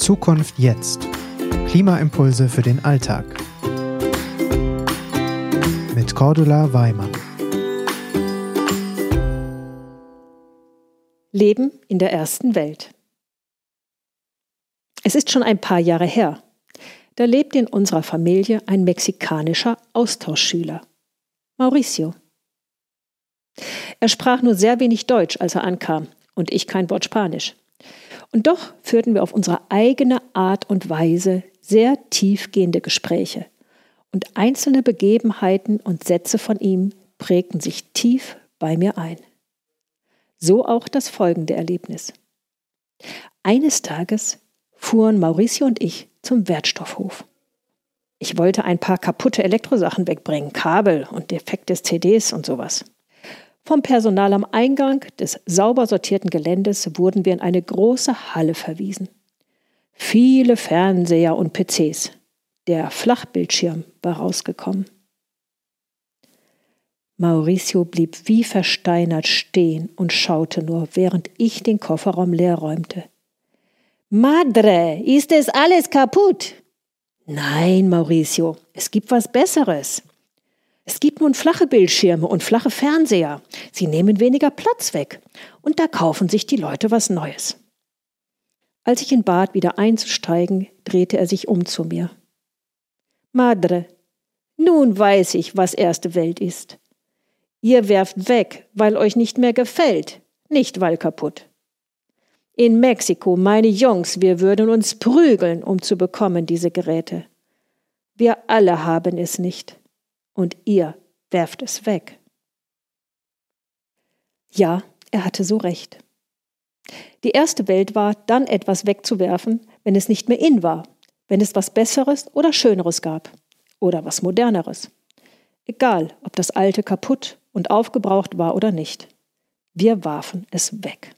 Zukunft jetzt. Klimaimpulse für den Alltag. Mit Cordula Weimann. Leben in der ersten Welt. Es ist schon ein paar Jahre her. Da lebt in unserer Familie ein mexikanischer Austauschschüler, Mauricio. Er sprach nur sehr wenig Deutsch, als er ankam, und ich kein Wort Spanisch. Und doch führten wir auf unsere eigene Art und Weise sehr tiefgehende Gespräche. Und einzelne Begebenheiten und Sätze von ihm prägten sich tief bei mir ein. So auch das folgende Erlebnis. Eines Tages fuhren Mauricio und ich zum Wertstoffhof. Ich wollte ein paar kaputte Elektrosachen wegbringen, Kabel und defekte CDs und sowas. Vom Personal am Eingang des sauber sortierten Geländes wurden wir in eine große Halle verwiesen. Viele Fernseher und PCs. Der Flachbildschirm war rausgekommen. Mauricio blieb wie versteinert stehen und schaute nur, während ich den Kofferraum leer räumte. Madre, ist es alles kaputt? Nein, Mauricio, es gibt was Besseres. Es gibt nun flache Bildschirme und flache Fernseher. Sie nehmen weniger Platz weg. Und da kaufen sich die Leute was Neues. Als ich ihn bat, wieder einzusteigen, drehte er sich um zu mir. Madre, nun weiß ich, was erste Welt ist. Ihr werft weg, weil euch nicht mehr gefällt, nicht weil kaputt. In Mexiko, meine Jungs, wir würden uns prügeln, um zu bekommen diese Geräte. Wir alle haben es nicht und ihr werft es weg. Ja, er hatte so recht. Die erste Welt war, dann etwas wegzuwerfen, wenn es nicht mehr in war, wenn es was Besseres oder Schöneres gab oder was Moderneres. Egal, ob das Alte kaputt und aufgebraucht war oder nicht. Wir warfen es weg.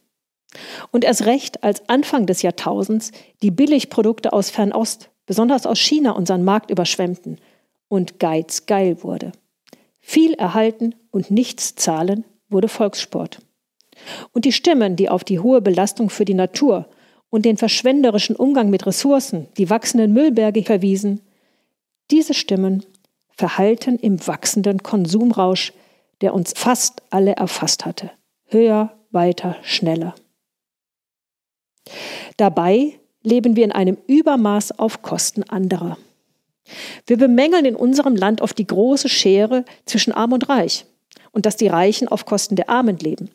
Und erst recht, als Anfang des Jahrtausends die Billigprodukte aus Fernost, besonders aus China, unseren Markt überschwemmten und Geiz geil wurde. Viel erhalten und nichts zahlen wurde Volkssport. Und die Stimmen, die auf die hohe Belastung für die Natur und den verschwenderischen Umgang mit Ressourcen, die wachsenden Müllberge verwiesen, diese Stimmen verhallten im wachsenden Konsumrausch, der uns fast alle erfasst hatte. Höher, weiter, schneller. Dabei leben wir in einem Übermaß auf Kosten anderer. Wir bemängeln in unserem Land oft die große Schere zwischen Arm und Reich und dass die Reichen auf Kosten der Armen leben.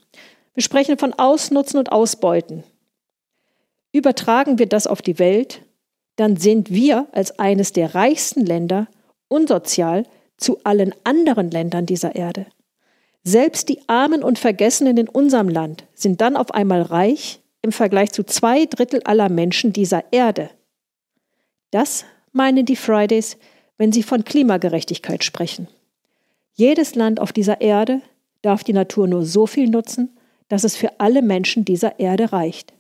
Wir sprechen von Ausnutzen und Ausbeuten. Übertragen wir das auf die Welt, dann sind wir als eines der reichsten Länder unsozial zu allen anderen Ländern dieser Erde. Selbst die Armen und Vergessenen in unserem Land sind dann auf einmal reich im Vergleich zu zwei Drittel aller Menschen dieser Erde. Das meinen die Fridays, wenn sie von Klimagerechtigkeit sprechen. Jedes Land auf dieser Erde darf die Natur nur so viel nutzen, dass es für alle Menschen dieser Erde reicht.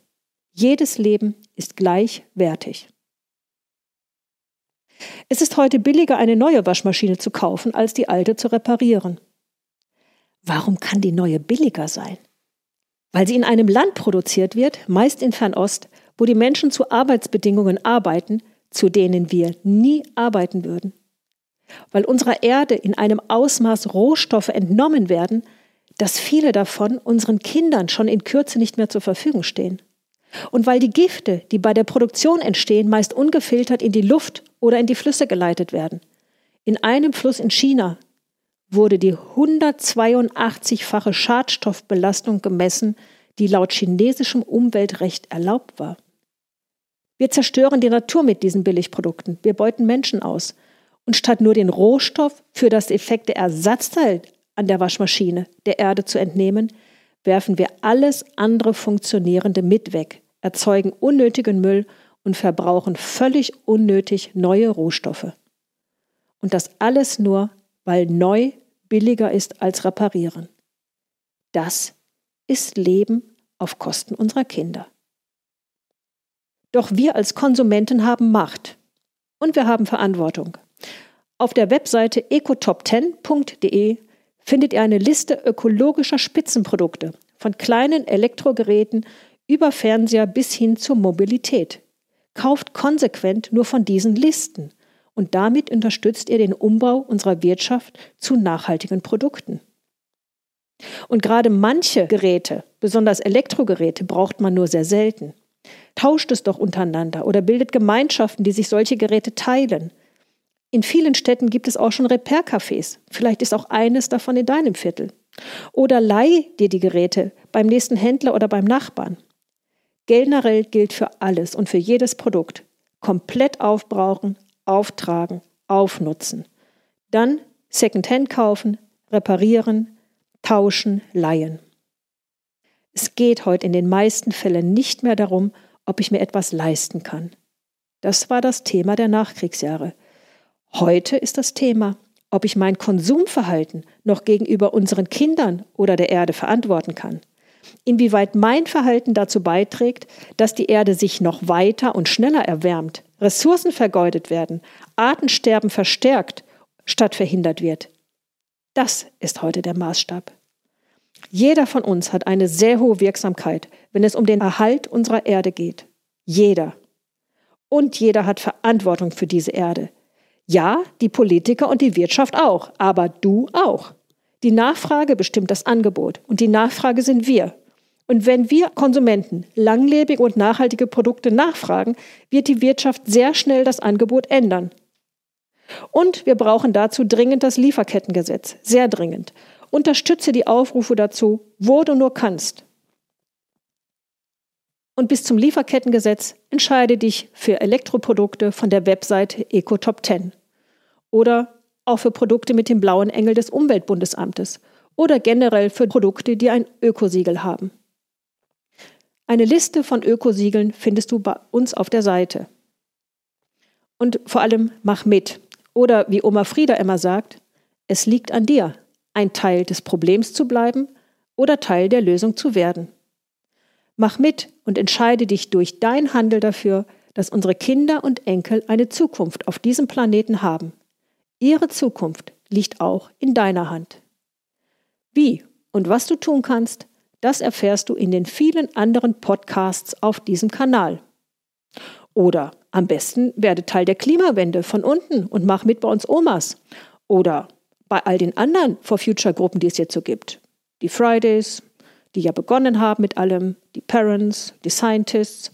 Jedes Leben ist gleichwertig. Es ist heute billiger, eine neue Waschmaschine zu kaufen, als die alte zu reparieren. Warum kann die neue billiger sein? Weil sie in einem Land produziert wird, meist in Fernost, wo die Menschen zu Arbeitsbedingungen arbeiten, zu denen wir nie arbeiten würden. Weil unserer Erde in einem Ausmaß Rohstoffe entnommen werden, dass viele davon unseren Kindern schon in Kürze nicht mehr zur Verfügung stehen. Und weil die Gifte, die bei der Produktion entstehen, meist ungefiltert in die Luft oder in die Flüsse geleitet werden. In einem Fluss in China wurde die 182-fache Schadstoffbelastung gemessen, die laut chinesischem Umweltrecht erlaubt war. Wir zerstören die Natur mit diesen Billigprodukten. Wir beuten Menschen aus. Und statt nur den Rohstoff für das defekte Ersatzteil an der Waschmaschine der Erde zu entnehmen, werfen wir alles andere Funktionierende mit weg, erzeugen unnötigen Müll und verbrauchen völlig unnötig neue Rohstoffe. Und das alles nur, weil neu billiger ist als reparieren. Das ist Leben auf Kosten unserer Kinder. Doch wir als Konsumenten haben Macht und wir haben Verantwortung. Auf der Webseite ecotop10.de findet ihr eine Liste ökologischer Spitzenprodukte, von kleinen Elektrogeräten über Fernseher bis hin zur Mobilität. Kauft konsequent nur von diesen Listen und damit unterstützt ihr den Umbau unserer Wirtschaft zu nachhaltigen Produkten. Und gerade manche Geräte, besonders Elektrogeräte, braucht man nur sehr selten. Tauscht es doch untereinander oder bildet Gemeinschaften, die sich solche Geräte teilen. In vielen Städten gibt es auch schon Repair-Cafés. Vielleicht ist auch eines davon in deinem Viertel. Oder leih dir die Geräte beim nächsten Händler oder beim Nachbarn. Generell gilt für alles und für jedes Produkt. Komplett aufbrauchen, auftragen, aufnutzen. Dann Secondhand kaufen, reparieren, tauschen, leihen. Es geht heute in den meisten Fällen nicht mehr darum, ob ich mir etwas leisten kann. Das war das Thema der Nachkriegsjahre. Heute ist das Thema, ob ich mein Konsumverhalten noch gegenüber unseren Kindern oder der Erde verantworten kann. Inwieweit mein Verhalten dazu beiträgt, dass die Erde sich noch weiter und schneller erwärmt, Ressourcen vergeudet werden, Artensterben verstärkt statt verhindert wird. Das ist heute der Maßstab. Jeder von uns hat eine sehr hohe Wirksamkeit, wenn es um den Erhalt unserer Erde geht. Jeder. Und jeder hat Verantwortung für diese Erde. Ja, die Politiker und die Wirtschaft auch, aber du auch. Die Nachfrage bestimmt das Angebot und die Nachfrage sind wir. Und wenn wir Konsumenten langlebige und nachhaltige Produkte nachfragen, wird die Wirtschaft sehr schnell das Angebot ändern. Und wir brauchen dazu dringend das Lieferkettengesetz, sehr dringend. Unterstütze die Aufrufe dazu, wo du nur kannst. Und bis zum Lieferkettengesetz entscheide dich für Elektroprodukte von der Webseite EcoTop 10 oder auch für Produkte mit dem blauen Engel des Umweltbundesamtes oder generell für Produkte, die ein Ökosiegel haben. Eine Liste von Ökosiegeln findest du bei uns auf der Seite. Und vor allem mach mit. Oder wie Oma Frieda immer sagt, es liegt an dir, ein Teil des Problems zu bleiben oder Teil der Lösung zu werden. Mach mit und entscheide dich durch dein Handel dafür, dass unsere Kinder und Enkel eine Zukunft auf diesem Planeten haben. Ihre Zukunft liegt auch in deiner Hand. Wie und was du tun kannst, das erfährst du in den vielen anderen Podcasts auf diesem Kanal. Oder am besten werde Teil der Klimawende von unten und mach mit bei uns Omas. Oder bei all den anderen For Future Gruppen, die es jetzt so gibt. Die Fridays, die ja begonnen haben mit allem, die Parents, die Scientists.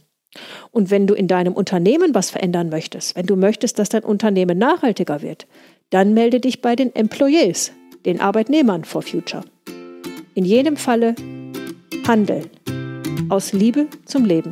Und wenn du in deinem Unternehmen was verändern möchtest, wenn du möchtest, dass dein Unternehmen nachhaltiger wird, dann melde dich bei den Employees, den Arbeitnehmern for Future. In jedem Falle Handeln. Aus Liebe zum Leben.